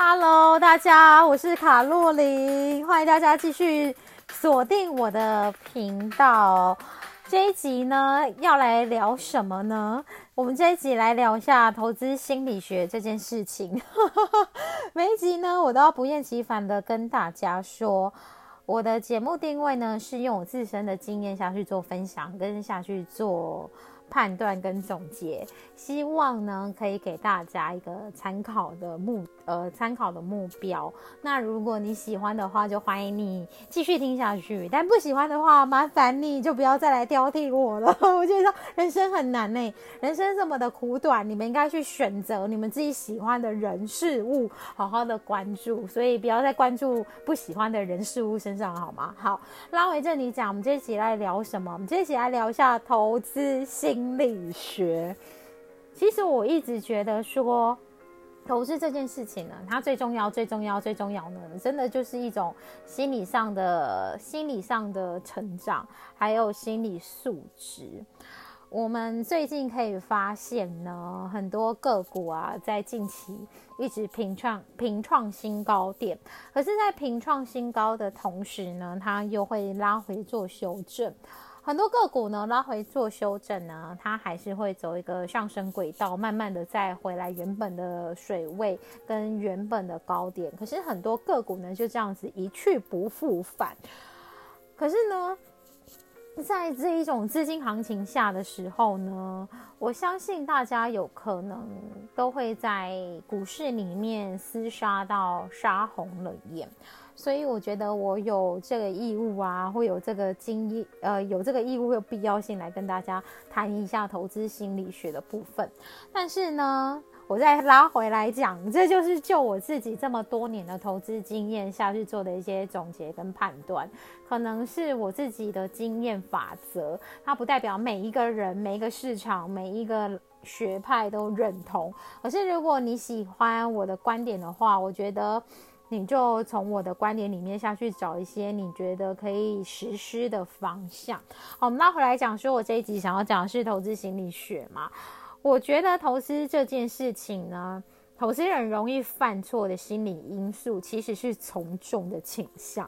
Hello，大家，我是卡洛琳，欢迎大家继续锁定我的频道。这一集呢，要来聊什么呢？我们这一集来聊一下投资心理学这件事情。每一集呢，我都要不厌其烦的跟大家说，我的节目定位呢，是用我自身的经验下去做分享，跟下去做。判断跟总结，希望呢可以给大家一个参考的目呃参考的目标。那如果你喜欢的话，就欢迎你继续听下去；但不喜欢的话，麻烦你就不要再来挑剔我了。我觉得人生很难呢，人生这么的苦短，你们应该去选择你们自己喜欢的人事物，好好的关注。所以不要再关注不喜欢的人事物身上，好吗？好，拉回这里讲，我们这一集来聊什么？我们这一集来聊一下投资性。心理学，其实我一直觉得说，投资这件事情呢，它最重要、最重要、最重要呢，真的就是一种心理上的、心理上的成长，还有心理素质。我们最近可以发现呢，很多个股啊，在近期一直平创平创新高点，可是，在平创新高的同时呢，它又会拉回做修正。很多个股呢拉回做修正呢，它还是会走一个上升轨道，慢慢的再回来原本的水位跟原本的高点。可是很多个股呢就这样子一去不复返。可是呢，在这一种资金行情下的时候呢，我相信大家有可能都会在股市里面厮杀到杀红了眼。所以我觉得我有这个义务啊，会有这个经验，呃，有这个义务会有必要性来跟大家谈一下投资心理学的部分。但是呢，我再拉回来讲，这就是就我自己这么多年的投资经验下去做的一些总结跟判断，可能是我自己的经验法则，它不代表每一个人、每一个市场、每一个学派都认同。可是如果你喜欢我的观点的话，我觉得。你就从我的观点里面下去找一些你觉得可以实施的方向。好，我们拉回来讲，说我这一集想要讲的是投资心理学嘛？我觉得投资这件事情呢，投资人容易犯错的心理因素其实是从众的倾向。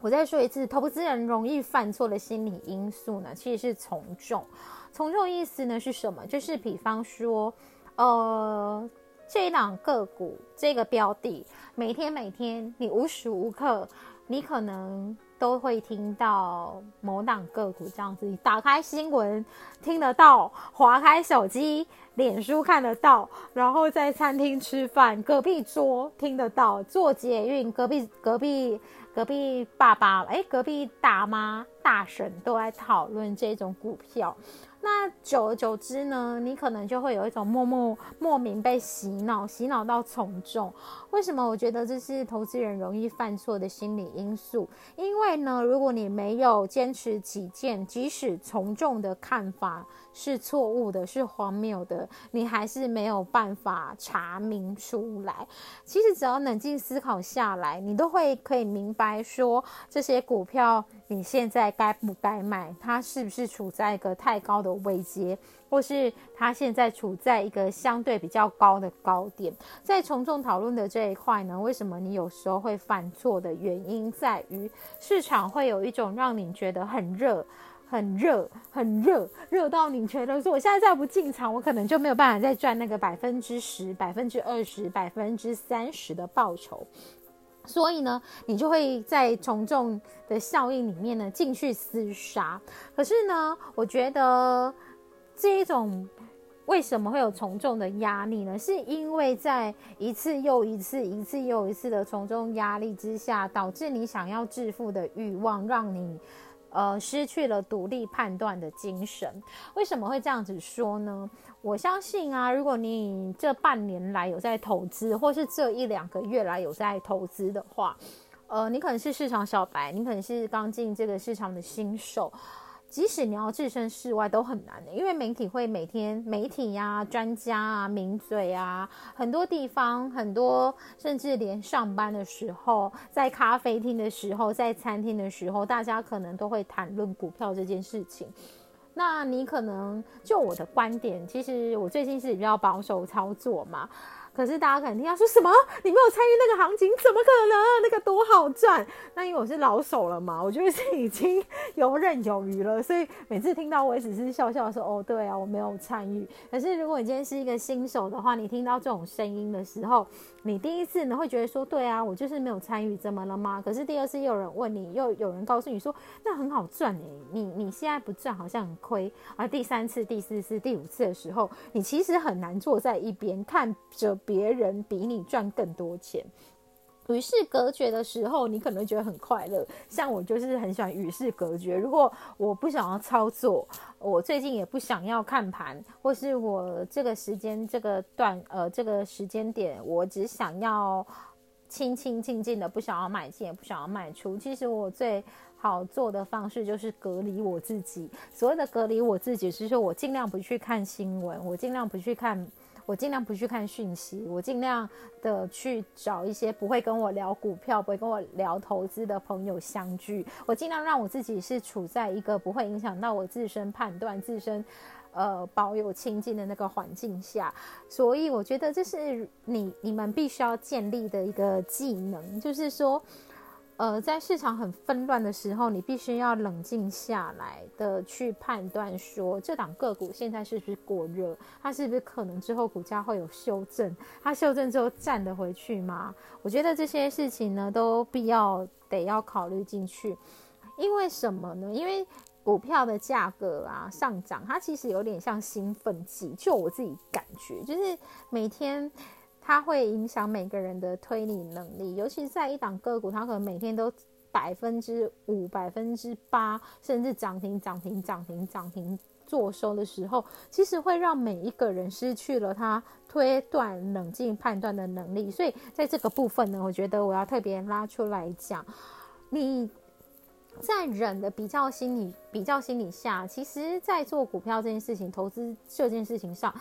我再说一次，投资人容易犯错的心理因素呢，其实是从众。从众意思呢是什么？就是比方说，呃。这一档个股，这个标的，每天每天，你无时无刻，你可能都会听到某档个股这样子。你打开新闻听得到，划开手机、脸书看得到，然后在餐厅吃饭，隔壁桌听得到，坐捷运隔壁隔壁隔壁爸爸，哎，隔壁大妈大婶都在讨论这种股票。那久而久之呢，你可能就会有一种默默莫名被洗脑，洗脑到从众。为什么我觉得这是投资人容易犯错的心理因素？因为呢，如果你没有坚持己见，即使从众的看法是错误的、是荒谬的，你还是没有办法查明出来。其实只要冷静思考下来，你都会可以明白说，这些股票你现在该不该买？它是不是处在一个太高的？位阶，或是它现在处在一个相对比较高的高点，在从众讨论的这一块呢，为什么你有时候会犯错的原因在于市场会有一种让你觉得很热、很热、很热，热到你觉得说我现在再不进场，我可能就没有办法再赚那个百分之十、百分之二十、百分之三十的报酬，所以呢，你就会在从众的效应里面呢进去厮杀。可是呢，我觉得这一种为什么会有从众的压力呢？是因为在一次又一次、一次又一次的从众压力之下，导致你想要致富的欲望，让你呃失去了独立判断的精神。为什么会这样子说呢？我相信啊，如果你这半年来有在投资，或是这一两个月来有在投资的话，呃，你可能是市场小白，你可能是刚进这个市场的新手。即使你要置身事外都很难的，因为媒体会每天媒体呀、专家啊、名嘴啊，很多地方很多，甚至连上班的时候，在咖啡厅的时候，在餐厅的时候，大家可能都会谈论股票这件事情。那你可能就我的观点，其实我最近是比较保守操作嘛。可是大家肯定要说什么，你没有参与那个行情，怎么可能？那个多好赚！那因为我是老手了嘛，我觉得是已经游刃有余了，所以每次听到我也只是笑笑说：“哦，对啊，我没有参与。”可是如果你今天是一个新手的话，你听到这种声音的时候，你第一次呢会觉得说：“对啊，我就是没有参与，怎么了吗？”可是第二次又有人问你，又有人告诉你说：“那很好赚诶，你你现在不赚好像很亏。”而第三次、第四次、第五次的时候，你其实很难坐在一边看着。别人比你赚更多钱，与世隔绝的时候，你可能觉得很快乐。像我就是很喜欢与世隔绝。如果我不想要操作，我最近也不想要看盘，或是我这个时间这个段呃这个时间点，我只想要清清静静的，不想要买进，也不想要卖出。其实我最好做的方式就是隔离我自己。所谓的隔离我自己，是说我尽量不去看新闻，我尽量不去看。我尽量不去看讯息，我尽量的去找一些不会跟我聊股票、不会跟我聊投资的朋友相聚。我尽量让我自己是处在一个不会影响到我自身判断、自身呃保有清净的那个环境下。所以我觉得这是你你们必须要建立的一个技能，就是说。呃，在市场很纷乱的时候，你必须要冷静下来的去判断，说这档个股现在是不是过热，它是不是可能之后股价会有修正，它修正之后站得回去吗？我觉得这些事情呢，都必要得要考虑进去。因为什么呢？因为股票的价格啊上涨，它其实有点像兴奋剂，就我自己感觉，就是每天。它会影响每个人的推理能力，尤其是在一档个股，它可能每天都百分之五、百分之八，甚至涨停、涨停、涨停、涨停做收的时候，其实会让每一个人失去了他推断、冷静判断的能力。所以在这个部分呢，我觉得我要特别拉出来讲，你在人的比较心理、比较心理下，其实，在做股票这件事情、投资这件事情上。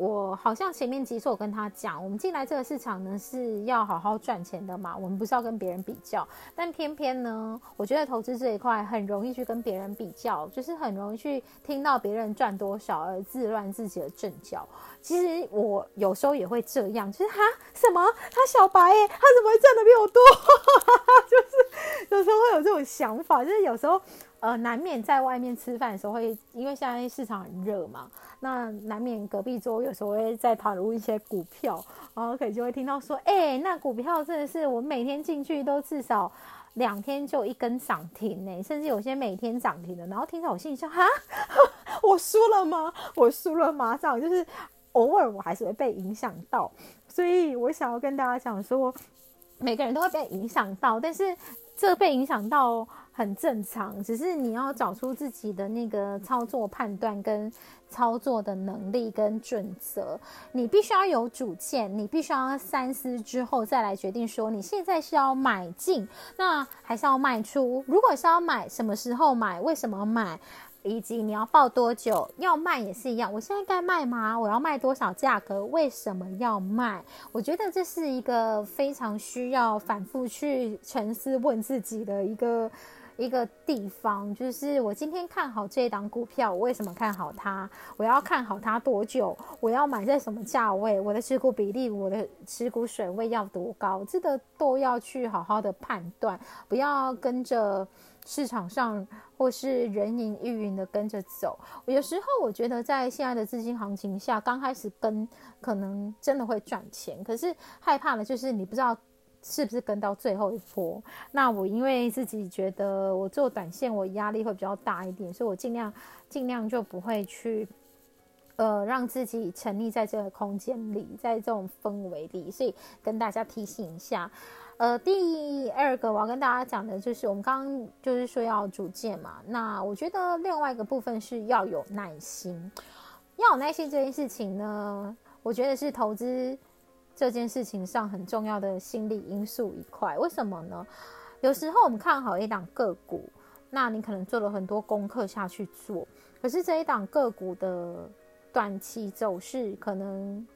我好像前面几次我跟他讲，我们进来这个市场呢是要好好赚钱的嘛，我们不是要跟别人比较。但偏偏呢，我觉得投资这一块很容易去跟别人比较，就是很容易去听到别人赚多少而自乱自己的阵脚。其实我有时候也会这样，就是哈什么他小白耶，他怎么会赚的比我多？就是有时候会有这种想法，就是有时候呃难免在外面吃饭的时候会，因为现在市场很热嘛。那难免隔壁桌有时候会在讨论一些股票，然后可能就会听到说，哎，那股票真的是我每天进去都至少两天就一根涨停呢，甚至有些每天涨停的。然后听到我心里想，哈，我输了吗？我输了吗？这样就是偶尔我还是会被影响到，所以我想要跟大家讲说，每个人都会被影响到，但是这被影响到。很正常，只是你要找出自己的那个操作判断跟操作的能力跟准则，你必须要有主见，你必须要三思之后再来决定说你现在是要买进，那还是要卖出。如果是要买，什么时候买？为什么买？以及你要报多久？要卖也是一样。我现在该卖吗？我要卖多少价格？为什么要卖？我觉得这是一个非常需要反复去沉思问自己的一个。一个地方，就是我今天看好这一档股票，我为什么看好它？我要看好它多久？我要买在什么价位？我的持股比例，我的持股水位要多高？这个都要去好好的判断，不要跟着市场上或是人云亦云的跟着走。有时候我觉得在现在的资金行情下，刚开始跟可能真的会赚钱，可是害怕的就是你不知道。是不是跟到最后一波？那我因为自己觉得我做短线，我压力会比较大一点，所以我尽量尽量就不会去，呃，让自己沉溺在这个空间里，在这种氛围里。所以跟大家提醒一下，呃，第二个我要跟大家讲的就是，我们刚刚就是说要主见嘛。那我觉得另外一个部分是要有耐心，要有耐心这件事情呢，我觉得是投资。这件事情上很重要的心理因素一块，为什么呢？有时候我们看好一档个股，那你可能做了很多功课下去做，可是这一档个股的短期走势可能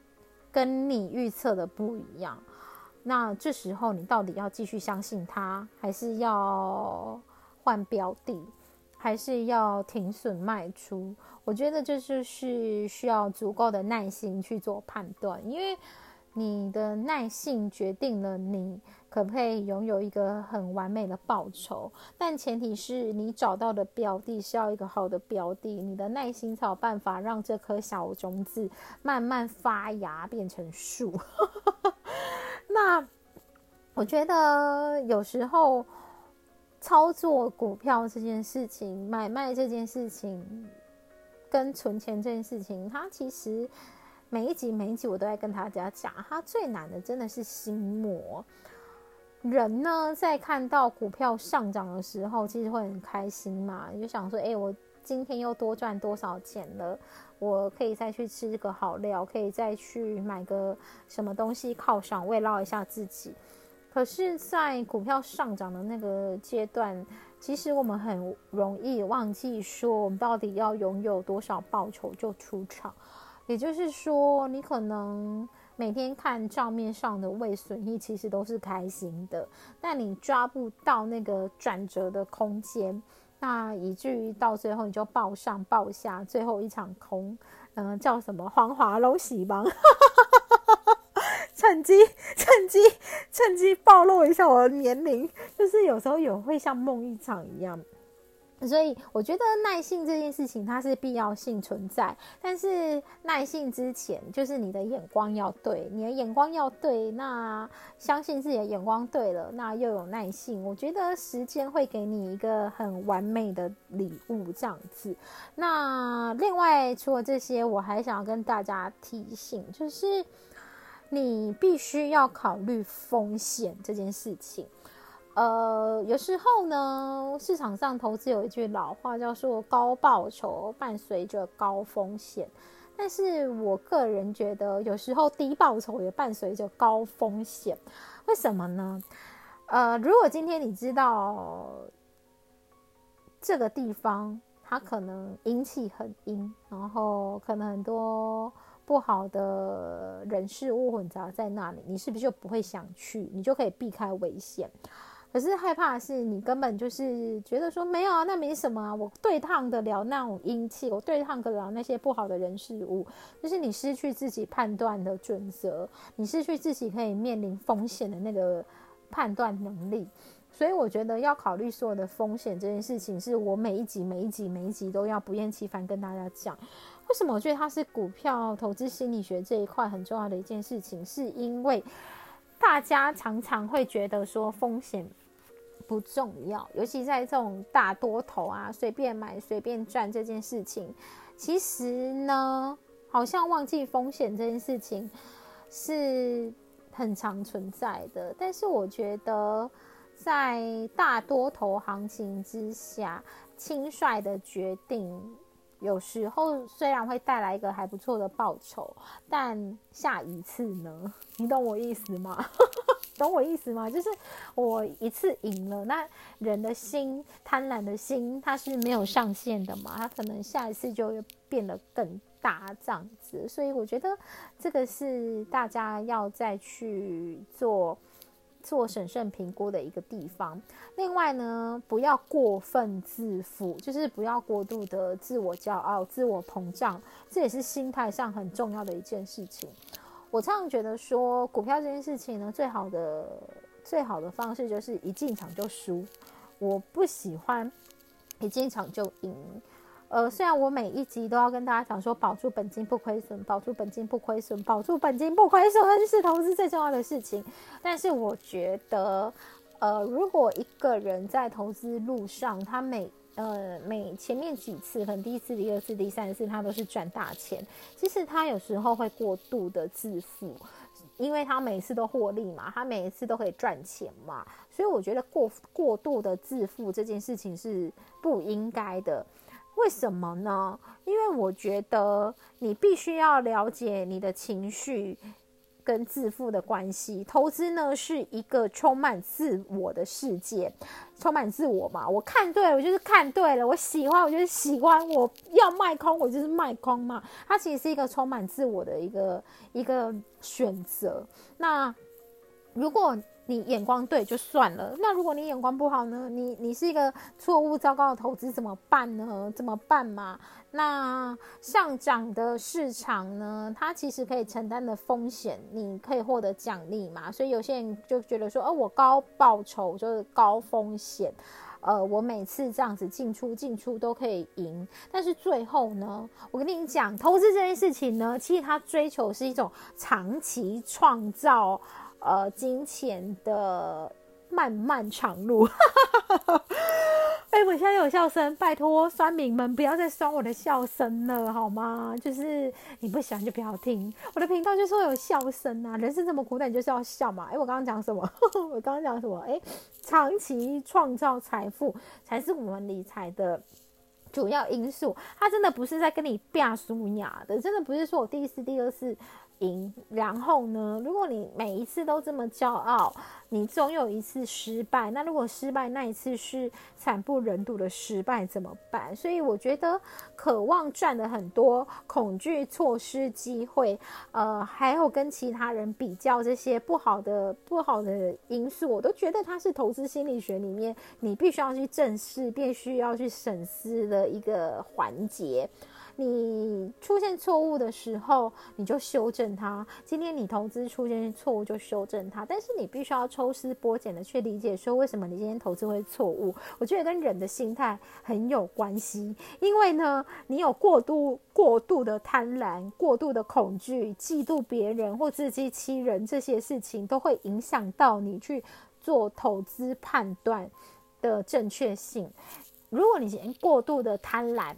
跟你预测的不一样，那这时候你到底要继续相信它，还是要换标的，还是要停损卖出？我觉得这就是需要足够的耐心去做判断，因为。你的耐性决定了你可不可以拥有一个很完美的报酬，但前提是你找到的标的是要一个好的标的，你的耐心才有办法让这颗小种子慢慢发芽变成树。那我觉得有时候操作股票这件事情、买卖这件事情、跟存钱这件事情，它其实。每一集每一集我都在跟大家讲，它最难的真的是心魔。人呢，在看到股票上涨的时候，其实会很开心嘛，就想说：“哎，我今天又多赚多少钱了？我可以再去吃个好料，可以再去买个什么东西犒赏慰劳一下自己。”可是，在股票上涨的那个阶段，其实我们很容易忘记说，我们到底要拥有多少报酬就出场。也就是说，你可能每天看账面上的未损益，其实都是开心的，但你抓不到那个转折的空间，那以至于到最后你就报上报下，最后一场空，嗯，叫什么黄华龙喜哈，趁机趁机趁机暴露一下我的年龄，就是有时候也会像梦一场一样。所以我觉得耐性这件事情它是必要性存在，但是耐性之前就是你的眼光要对，你的眼光要对，那相信自己的眼光对了，那又有耐性，我觉得时间会给你一个很完美的礼物这样子。那另外除了这些，我还想要跟大家提醒，就是你必须要考虑风险这件事情。呃，有时候呢，市场上投资有一句老话叫做“高报酬伴随着高风险”，但是我个人觉得，有时候低报酬也伴随着高风险。为什么呢？呃，如果今天你知道这个地方它可能阴气很阴，然后可能很多不好的人事物混杂在那里，你是不是就不会想去？你就可以避开危险。可是害怕的是，你根本就是觉得说没有啊，那没什么啊，我对抗得了那种阴气，我对抗得了那些不好的人事物，就是你失去自己判断的准则，你失去自己可以面临风险的那个判断能力。所以我觉得要考虑所有的风险这件事情，是我每一集、每一集、每一集都要不厌其烦跟大家讲。为什么我觉得它是股票投资心理学这一块很重要的一件事情，是因为大家常常会觉得说风险。不重要，尤其在这种大多头啊，随便买随便赚这件事情，其实呢，好像忘记风险这件事情是很常存在的。但是我觉得，在大多头行情之下，轻率的决定，有时候虽然会带来一个还不错的报酬，但下一次呢？你懂我意思吗？懂我意思吗？就是我一次赢了，那人的心贪婪的心，它是没有上限的嘛，它可能下一次就变得更大这样子。所以我觉得这个是大家要再去做做审慎评估的一个地方。另外呢，不要过分自负，就是不要过度的自我骄傲、自我膨胀，这也是心态上很重要的一件事情。我常常觉得说，股票这件事情呢，最好的最好的方式就是一进场就输。我不喜欢一进场就赢。呃，虽然我每一集都要跟大家讲说，保住本金不亏损，保住本金不亏损，保住本金不亏损，那就是投资最重要的事情。但是我觉得，呃，如果一个人在投资路上，他每呃，每前面几次，可能第一次、第二次、第三次，他都是赚大钱。其实他有时候会过度的自负，因为他每次都获利嘛，他每一次都可以赚钱嘛，所以我觉得过过度的自负这件事情是不应该的。为什么呢？因为我觉得你必须要了解你的情绪。跟自负的关系，投资呢是一个充满自我的世界，充满自我嘛。我看对了，我就是看对了；我喜欢，我就是喜欢；我要卖空，我就是卖空嘛。它其实是一个充满自我的一个一个选择。那如果你眼光对就算了，那如果你眼光不好呢？你你是一个错误糟糕的投资怎么办呢？怎么办嘛？那上涨的市场呢？它其实可以承担的风险，你可以获得奖励嘛？所以有些人就觉得说，哦，我高报酬就是高风险，呃，我每次这样子进出进出都可以赢。但是最后呢，我跟你讲，投资这件事情呢，其实它追求是一种长期创造。呃，金钱的漫漫长路。哎，我现在有笑声，拜托酸民们不要再酸我的笑声了，好吗？就是你不喜欢就不要听我的频道，就是会有笑声啊。人生这么苦，短你就是要笑嘛。哎，我刚刚讲什么？我刚刚讲什么？哎，长期创造财富才是我们理财的主要因素。他真的不是在跟你变输牙的，真的不是说我第一次、第二次。赢，然后呢？如果你每一次都这么骄傲，你总有一次失败。那如果失败那一次是惨不忍睹的失败怎么办？所以我觉得，渴望赚的很多，恐惧错失机会，呃，还有跟其他人比较这些不好的不好的因素，我都觉得它是投资心理学里面你必须要去正视，必须要去审视的一个环节。你出现错误的时候，你就修正它。今天你投资出现错误，就修正它。但是你必须要抽丝剥茧的去理解，说为什么你今天投资会错误。我觉得跟人的心态很有关系。因为呢，你有过度、过度的贪婪、过度的恐惧、嫉妒别人或自欺欺人这些事情，都会影响到你去做投资判断的正确性。如果你今天过度的贪婪，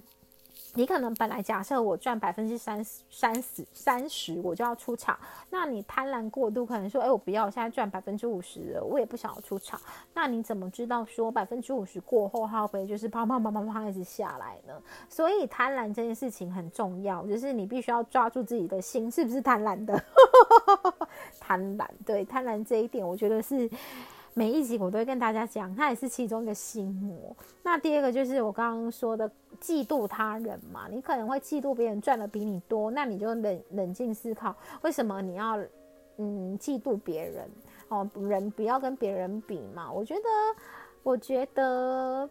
你可能本来假设我赚百分之三十、三十、三十，我就要出场。那你贪婪过度，可能说，哎，我不要，现在赚百分之五十，我也不想要出场。那你怎么知道说百分之五十过后，它会就是砰砰砰砰砰一直下来呢？所以贪婪这件事情很重要，就是你必须要抓住自己的心，是不是贪婪的？贪婪，对，贪婪这一点，我觉得是。每一集我都会跟大家讲，他也是其中一个心魔。那第二个就是我刚刚说的嫉妒他人嘛，你可能会嫉妒别人赚的比你多，那你就冷冷静思考，为什么你要嗯嫉妒别人？哦，人不要跟别人比嘛。我觉得，我觉得。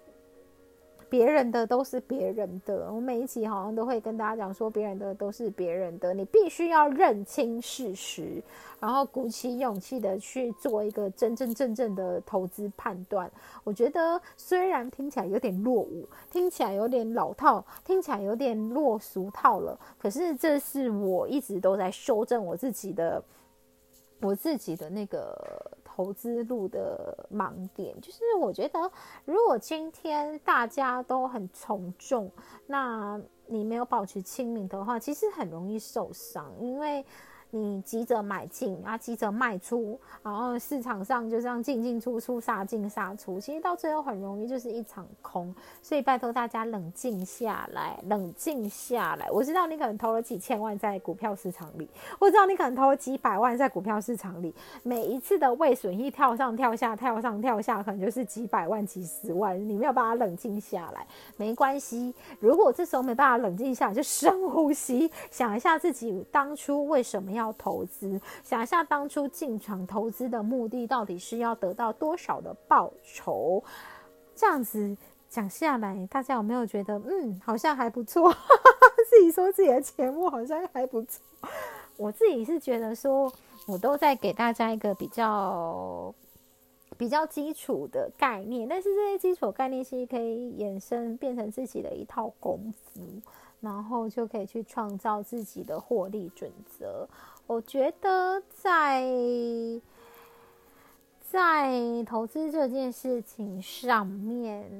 别人的都是别人的，我每一集好像都会跟大家讲说，别人的都是别人的，你必须要认清事实，然后鼓起勇气的去做一个真真正正的投资判断。我觉得虽然听起来有点落伍，听起来有点老套，听起来有点落俗套了，可是这是我一直都在修正我自己的，我自己的那个。投资路的盲点就是，我觉得如果今天大家都很从众，那你没有保持清明的话，其实很容易受伤，因为。你急着买进啊，急着卖出，然后市场上就这样进进出出，杀进杀出，其实到最后很容易就是一场空。所以拜托大家冷静下来，冷静下来。我知道你可能投了几千万在股票市场里，我知道你可能投了几百万在股票市场里，每一次的未损益跳上跳下，跳上跳下，可能就是几百万、几十万。你没有办法冷静下来，没关系。如果这时候没办法冷静下来，就深呼吸，想一下自己当初为什么。要要投资，想一下当初进场投资的目的到底是要得到多少的报酬？这样子讲下来，大家有没有觉得，嗯，好像还不错？自己说自己的节目好像还不错。我自己是觉得说，我都在给大家一个比较比较基础的概念，但是这些基础概念其实可以衍生变成自己的一套功夫。然后就可以去创造自己的获利准则。我觉得在在投资这件事情上面，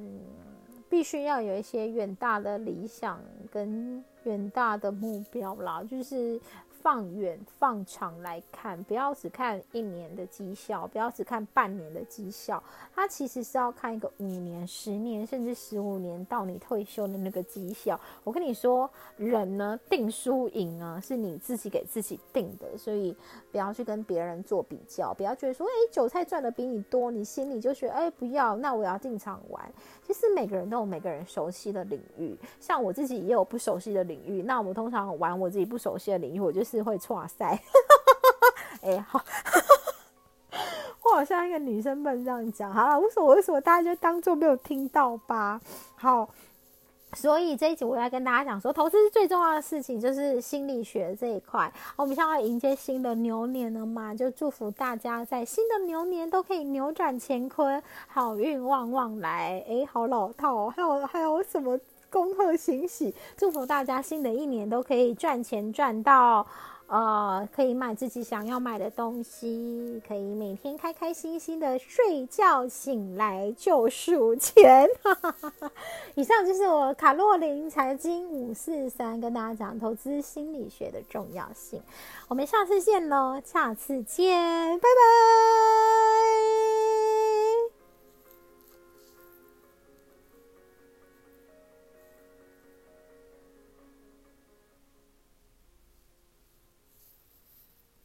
必须要有一些远大的理想跟远大的目标啦，就是。放远放长来看，不要只看一年的绩效，不要只看半年的绩效，它其实是要看一个五年、十年甚至十五年到你退休的那个绩效。我跟你说，人呢定输赢啊，是你自己给自己定的，所以不要去跟别人做比较，不要觉得说，哎，韭菜赚的比你多，你心里就觉得，哎，不要，那我要进场玩。其实每个人都有每个人熟悉的领域，像我自己也有不熟悉的领域，那我们通常玩我自己不熟悉的领域，我就是。会错塞，哎，好，我好像一个女生笨这样讲，好了，无所谓，为什么大家就当做没有听到吧？好。所以这一集我要跟大家讲说，投资最重要的事情，就是心理学这一块。我们现在要迎接新的牛年了嘛，就祝福大家在新的牛年都可以扭转乾坤，好运旺旺来。诶，好老套哦，还有还有什么恭贺喜喜，祝福大家新的一年都可以赚钱赚到。呃，可以买自己想要买的东西，可以每天开开心心的睡觉，醒来就数钱。以上就是我卡洛琳财经五四三跟大家讲投资心理学的重要性。我们下次见喽，下次见，拜拜。